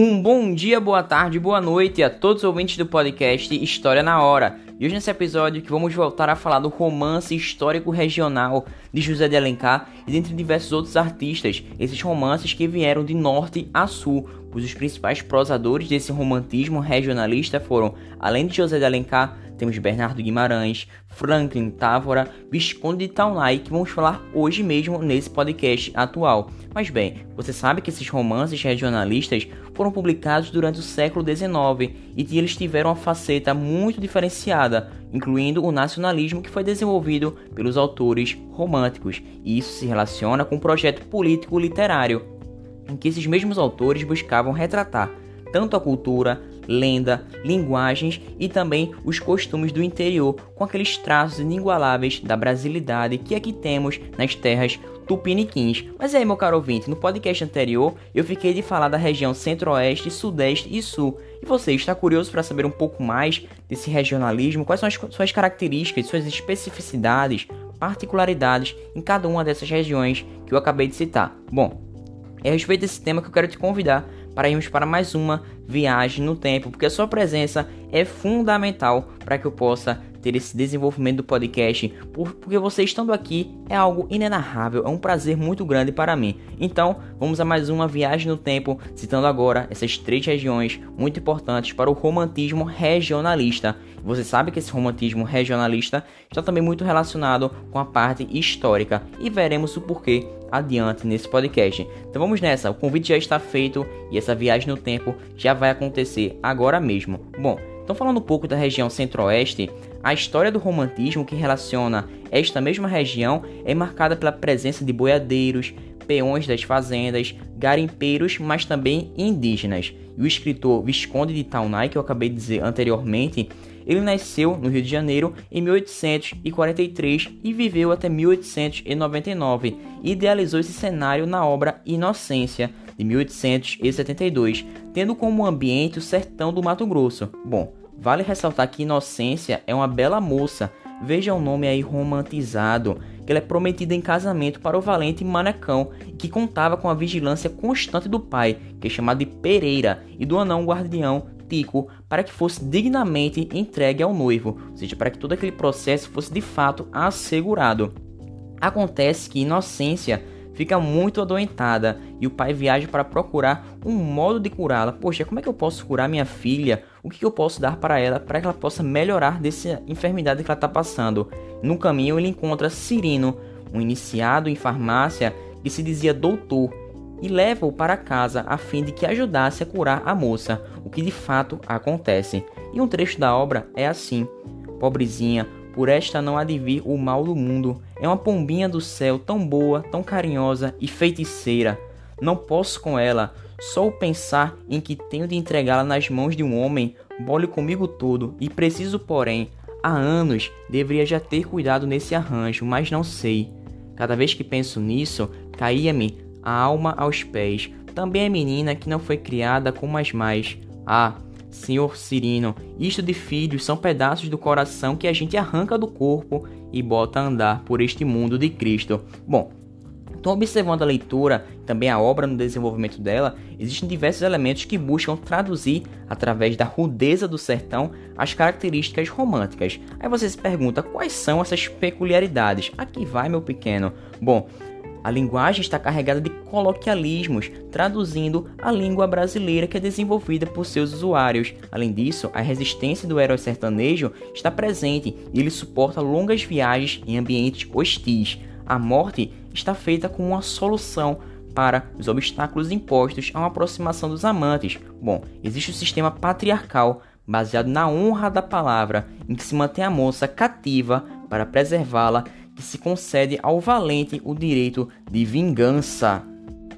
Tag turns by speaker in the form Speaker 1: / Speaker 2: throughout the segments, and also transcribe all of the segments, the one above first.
Speaker 1: Um bom dia, boa tarde, boa noite a todos os ouvintes do podcast História na Hora. E hoje nesse episódio que vamos voltar a falar do romance histórico regional de José de Alencar e dentre diversos outros artistas, esses romances que vieram de norte a sul, pois os principais prosadores desse romantismo regionalista foram, além de José de Alencar, temos Bernardo Guimarães, Franklin Távora, Visconde de Taunay, que vamos falar hoje mesmo nesse podcast atual. Mas bem, você sabe que esses romances regionalistas foram publicados durante o século XIX e que eles tiveram uma faceta muito diferenciada, incluindo o nacionalismo que foi desenvolvido pelos autores românticos. E isso se relaciona com um projeto político literário, em que esses mesmos autores buscavam retratar tanto a cultura, lenda, linguagens e também os costumes do interior, com aqueles traços inigualáveis da brasilidade que aqui temos nas terras tupiniquins. Mas aí, meu caro ouvinte, no podcast anterior eu fiquei de falar da região centro-oeste, sudeste e sul. E você está curioso para saber um pouco mais desse regionalismo? Quais são as suas características, suas especificidades, particularidades em cada uma dessas regiões que eu acabei de citar? Bom, é a respeito desse tema que eu quero te convidar para irmos para mais uma viagem no tempo, porque a sua presença é fundamental para que eu possa ter esse desenvolvimento do podcast, porque você estando aqui é algo inenarrável, é um prazer muito grande para mim. Então, vamos a mais uma viagem no tempo, citando agora essas três regiões muito importantes para o romantismo regionalista. Você sabe que esse romantismo regionalista está também muito relacionado com a parte histórica e veremos o porquê adiante nesse podcast. Então vamos nessa, o convite já está feito e essa viagem no tempo já vai acontecer agora mesmo. Bom, então falando um pouco da região centro-oeste, a história do romantismo que relaciona esta mesma região é marcada pela presença de boiadeiros, peões das fazendas, garimpeiros, mas também indígenas. E o escritor Visconde de Taunay, que eu acabei de dizer anteriormente, ele nasceu no Rio de Janeiro em 1843 e viveu até 1899 e idealizou esse cenário na obra Inocência, de 1872, tendo como ambiente o sertão do Mato Grosso. Bom, vale ressaltar que Inocência é uma bela moça, veja o nome aí romantizado, que ela é prometida em casamento para o valente Manecão, que contava com a vigilância constante do pai, que é chamado de Pereira, e do anão guardião Tico para que fosse dignamente entregue ao noivo, ou seja, para que todo aquele processo fosse de fato assegurado. Acontece que Inocência fica muito adoentada e o pai viaja para procurar um modo de curá-la. Poxa, como é que eu posso curar minha filha? O que eu posso dar para ela para que ela possa melhorar dessa enfermidade que ela está passando? No caminho ele encontra Cirino, um iniciado em farmácia que se dizia doutor e leva-o para casa a fim de que ajudasse a curar a moça, o que de fato acontece. E um trecho da obra é assim: Pobrezinha, por esta não há de vir o mal do mundo. É uma pombinha do céu tão boa, tão carinhosa e feiticeira. Não posso com ela, só o pensar em que tenho de entregá-la nas mãos de um homem, bole comigo todo, e preciso, porém, há anos deveria já ter cuidado nesse arranjo, mas não sei. Cada vez que penso nisso, caía-me a alma aos pés. Também é menina que não foi criada como as mais. Ah, senhor Cirino, isto de filhos são pedaços do coração que a gente arranca do corpo e bota a andar por este mundo de Cristo. Bom, então, observando a leitura, também a obra no desenvolvimento dela, existem diversos elementos que buscam traduzir, através da rudeza do sertão, as características românticas. Aí você se pergunta quais são essas peculiaridades. Aqui vai, meu pequeno. Bom, a linguagem está carregada de coloquialismos, traduzindo a língua brasileira que é desenvolvida por seus usuários. Além disso, a resistência do herói sertanejo está presente e ele suporta longas viagens em ambientes hostis. A morte está feita como uma solução para os obstáculos impostos a uma aproximação dos amantes. Bom, existe o sistema patriarcal baseado na honra da palavra, em que se mantém a moça cativa para preservá-la que se concede ao valente o direito de vingança.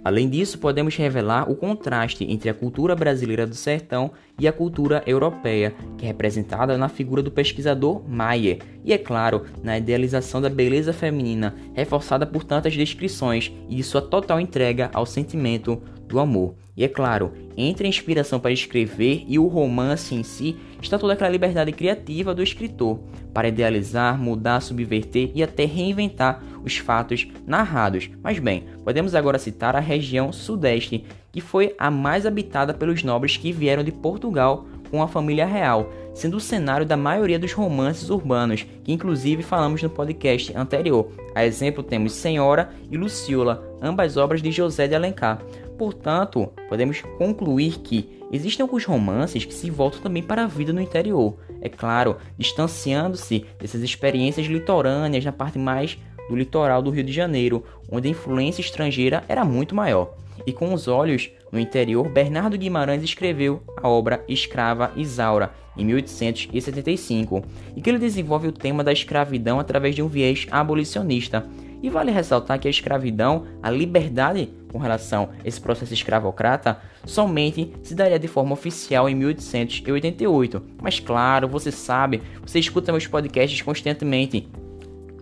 Speaker 1: Além disso, podemos revelar o contraste entre a cultura brasileira do sertão e a cultura europeia, que é representada na figura do pesquisador Mayer, e é claro, na idealização da beleza feminina, reforçada por tantas descrições e de sua total entrega ao sentimento do amor. E é claro, entre a inspiração para escrever e o romance em si, está toda aquela liberdade criativa do escritor para idealizar, mudar, subverter e até reinventar os fatos narrados. Mas bem, podemos agora citar a região sudeste, que foi a mais habitada pelos nobres que vieram de Portugal com a família real, sendo o cenário da maioria dos romances urbanos, que inclusive falamos no podcast anterior. A exemplo temos Senhora e Luciola, ambas obras de José de Alencar. Portanto, podemos concluir que existem alguns romances que se voltam também para a vida no interior, é claro, distanciando-se dessas experiências litorâneas na parte mais do litoral do Rio de Janeiro, onde a influência estrangeira era muito maior. E com os olhos no interior, Bernardo Guimarães escreveu a obra Escrava Isaura, em 1875, e que ele desenvolve o tema da escravidão através de um viés abolicionista. E vale ressaltar que a escravidão, a liberdade com relação a esse processo escravocrata, somente se daria de forma oficial em 1888. Mas claro, você sabe, você escuta meus podcasts constantemente.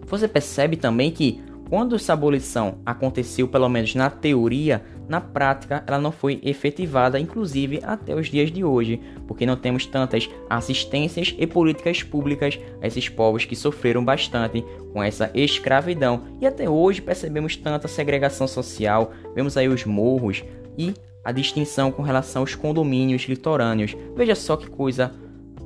Speaker 1: Você percebe também que quando essa abolição aconteceu, pelo menos na teoria, na prática ela não foi efetivada, inclusive até os dias de hoje, porque não temos tantas assistências e políticas públicas a esses povos que sofreram bastante com essa escravidão. E até hoje percebemos tanta segregação social, vemos aí os morros e a distinção com relação aos condomínios litorâneos. Veja só que coisa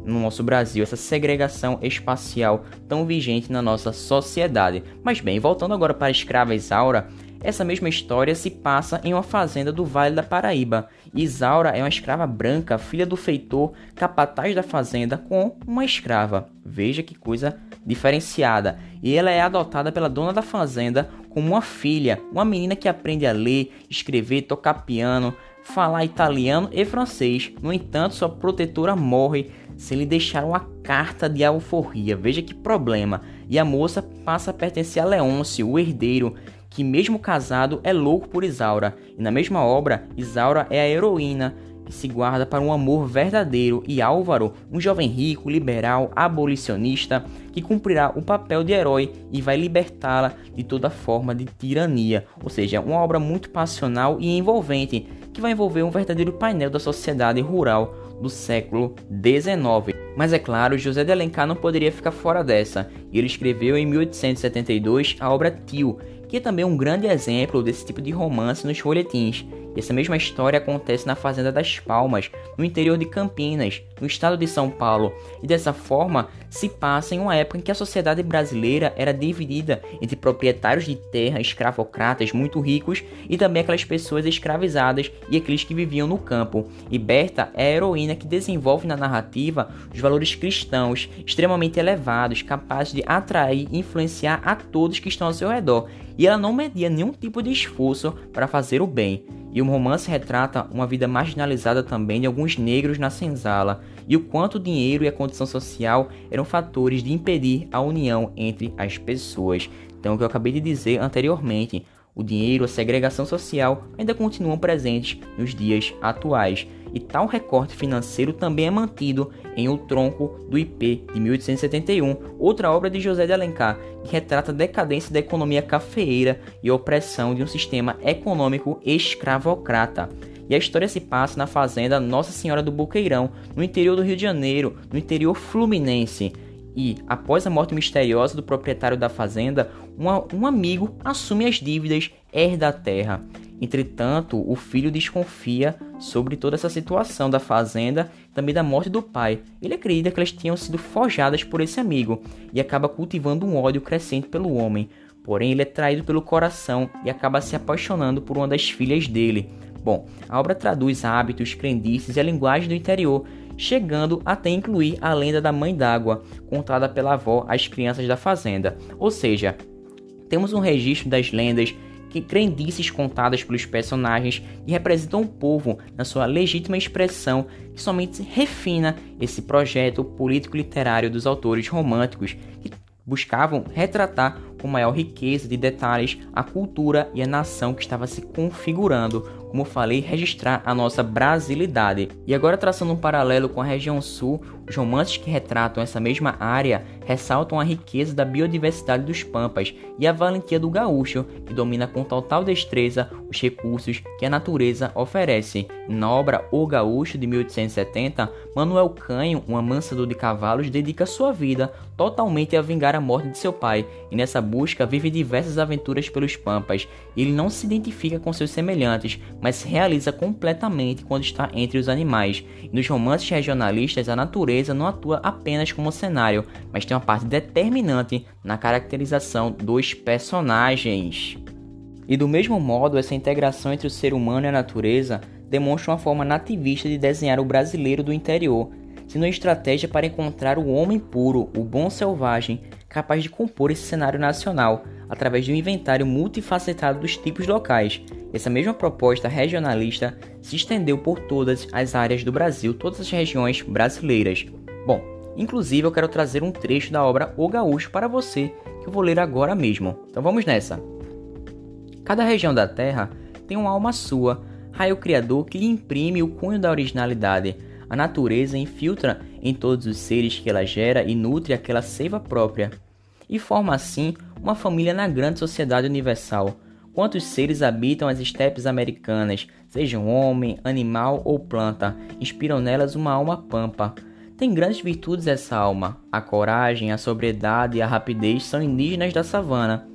Speaker 1: no nosso Brasil, essa segregação espacial tão vigente na nossa sociedade. Mas bem, voltando agora para a escrava Isaura, essa mesma história se passa em uma fazenda do Vale da Paraíba. Isaura é uma escrava branca, filha do feitor, capataz da fazenda, com uma escrava. Veja que coisa diferenciada. E ela é adotada pela dona da fazenda como uma filha, uma menina que aprende a ler, escrever, tocar piano, falar italiano e francês. No entanto, sua protetora morre se lhe deixar uma carta de alforria. Veja que problema. E a moça passa a pertencer a Leôncio, o herdeiro, que mesmo casado é louco por Isaura. E na mesma obra, Isaura é a heroína que se guarda para um amor verdadeiro e Álvaro, um jovem rico, liberal, abolicionista, que cumprirá o papel de herói e vai libertá-la de toda forma de tirania. Ou seja, uma obra muito passional e envolvente que vai envolver um verdadeiro painel da sociedade rural do século XIX. Mas é claro, José de Alencar não poderia ficar fora dessa, e ele escreveu em 1872 a obra Tio, que é também um grande exemplo desse tipo de romance nos folhetins, e essa mesma história acontece na Fazenda das Palmas, no interior de Campinas, no estado de São Paulo, e dessa forma se passa em uma época em que a sociedade brasileira era dividida entre proprietários de terra, escravocratas muito ricos e também aquelas pessoas escravizadas e aqueles que viviam no campo. E Berta é a heroína que desenvolve na narrativa os valores cristãos extremamente elevados, capazes de atrair e influenciar a todos que estão ao seu redor, e ela não media nenhum tipo de esforço para fazer o bem. E o romance retrata uma vida marginalizada também de alguns negros na senzala, e o quanto o dinheiro e a condição social eram fatores de impedir a união entre as pessoas. Então, o que eu acabei de dizer anteriormente, o dinheiro, a segregação social ainda continuam presentes nos dias atuais, e tal recorte financeiro também é mantido em O Tronco do IP de 1871, outra obra de José de Alencar, que retrata a decadência da economia cafeeira e a opressão de um sistema econômico escravocrata. E a história se passa na fazenda Nossa Senhora do Boqueirão, no interior do Rio de Janeiro, no interior fluminense. E, após a morte misteriosa do proprietário da fazenda, uma, um amigo assume as dívidas, herda a terra. Entretanto, o filho desconfia sobre toda essa situação da fazenda também da morte do pai. Ele acredita que elas tinham sido forjadas por esse amigo e acaba cultivando um ódio crescente pelo homem. Porém, ele é traído pelo coração e acaba se apaixonando por uma das filhas dele. Bom, a obra traduz hábitos, crendices e a linguagem do interior, chegando até incluir a lenda da mãe d'água, contada pela avó às crianças da fazenda. Ou seja, temos um registro das lendas que crendices contadas pelos personagens e representam o povo na sua legítima expressão que somente refina esse projeto político-literário dos autores românticos que buscavam retratar com maior riqueza de detalhes a cultura e a nação que estava se configurando como falei, registrar a nossa brasilidade. E agora traçando um paralelo com a região sul, os romances que retratam essa mesma área ressaltam a riqueza da biodiversidade dos pampas e a valentia do gaúcho, que domina com total destreza os recursos que a natureza oferece. Na obra O Gaúcho de 1870, Manuel Canho, um amansador de cavalos, dedica sua vida totalmente a vingar a morte de seu pai, e nessa busca, vive diversas aventuras pelos pampas. Ele não se identifica com seus semelhantes, mas se realiza completamente quando está entre os animais. E nos romances regionalistas, a natureza não atua apenas como cenário, mas tem uma parte determinante na caracterização dos personagens. E do mesmo modo, essa integração entre o ser humano e a natureza demonstra uma forma nativista de desenhar o brasileiro do interior, sendo uma estratégia para encontrar o homem puro, o bom selvagem, capaz de compor esse cenário nacional, através de um inventário multifacetado dos tipos locais. Essa mesma proposta regionalista se estendeu por todas as áreas do Brasil, todas as regiões brasileiras. Bom, inclusive eu quero trazer um trecho da obra O Gaúcho para você, que eu vou ler agora mesmo. Então vamos nessa. Cada região da Terra tem uma alma sua, raio criador que lhe imprime o cunho da originalidade a natureza infiltra em todos os seres que ela gera e nutre aquela seiva própria, e forma assim uma família na grande sociedade universal. Quantos seres habitam as estepes americanas, sejam homem, animal ou planta, inspiram nelas uma alma pampa. Tem grandes virtudes essa alma. A coragem, a sobriedade e a rapidez são indígenas da savana.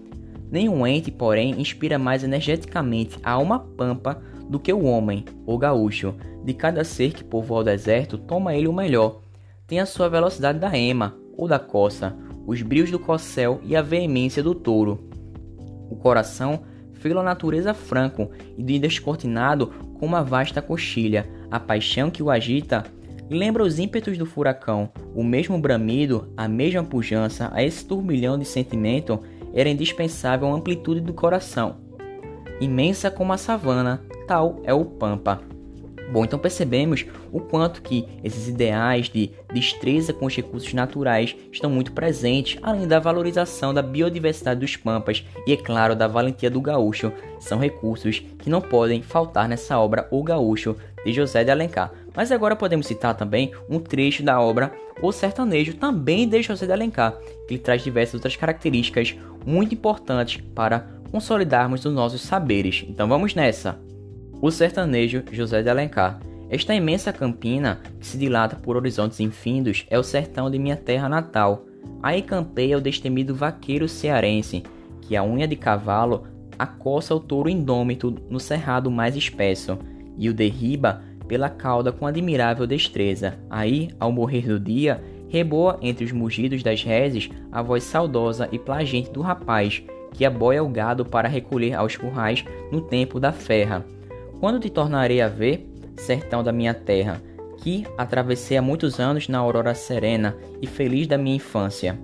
Speaker 1: Nenhum ente, porém, inspira mais energeticamente a alma pampa do que o homem, o gaúcho. De cada ser que povoa o deserto, toma ele o melhor. Tem a sua velocidade da ema, ou da coça, os brios do cossel e a veemência do touro. O coração fê-lo a natureza franco e de descortinado com uma vasta coxilha. A paixão que o agita lembra os ímpetos do furacão. O mesmo bramido, a mesma pujança, a esse turbilhão de sentimento era indispensável a amplitude do coração. Imensa como a savana, tal é o Pampa. Bom, então percebemos o quanto que esses ideais de destreza com os recursos naturais estão muito presentes, além da valorização da biodiversidade dos pampas e, é claro, da valentia do gaúcho. São recursos que não podem faltar nessa obra O Gaúcho, de José de Alencar. Mas agora podemos citar também um trecho da obra O Sertanejo, também de José de Alencar, que traz diversas outras características muito importantes para consolidarmos os nossos saberes. Então vamos nessa! O sertanejo José de Alencar. Esta imensa campina, que se dilata por horizontes infindos, é o sertão de minha terra natal. Aí campeia o destemido vaqueiro cearense, que a unha de cavalo acossa o touro indômito no cerrado mais espesso, e o derriba pela cauda com admirável destreza. Aí, ao morrer do dia, reboa entre os mugidos das reses a voz saudosa e plagente do rapaz, que aboia o gado para recolher aos currais no tempo da ferra. Quando te tornarei a ver, sertão da minha terra, que atravessei há muitos anos na aurora serena e feliz da minha infância?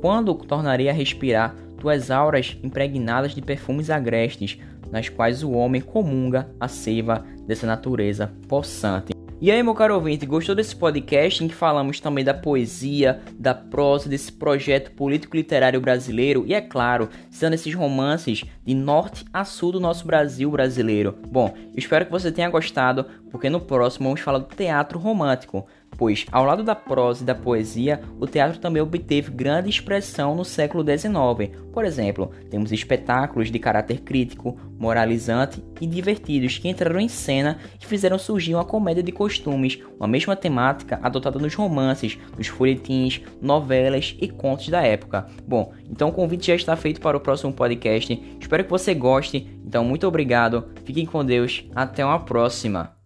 Speaker 1: Quando tornarei a respirar tuas auras impregnadas de perfumes agrestes, nas quais o homem comunga a seiva dessa natureza possante? E aí, meu caro ouvinte, gostou desse podcast em que falamos também da poesia, da prosa, desse projeto político-literário brasileiro e, é claro, sendo esses romances de norte a sul do nosso Brasil brasileiro? Bom, espero que você tenha gostado, porque no próximo vamos falar do teatro romântico pois, ao lado da prosa e da poesia, o teatro também obteve grande expressão no século XIX. Por exemplo, temos espetáculos de caráter crítico, moralizante e divertidos que entraram em cena e fizeram surgir uma comédia de costumes, uma mesma temática adotada nos romances, nos folhetins, novelas e contos da época. Bom, então o convite já está feito para o próximo podcast. Espero que você goste. Então, muito obrigado, fiquem com Deus, até uma próxima.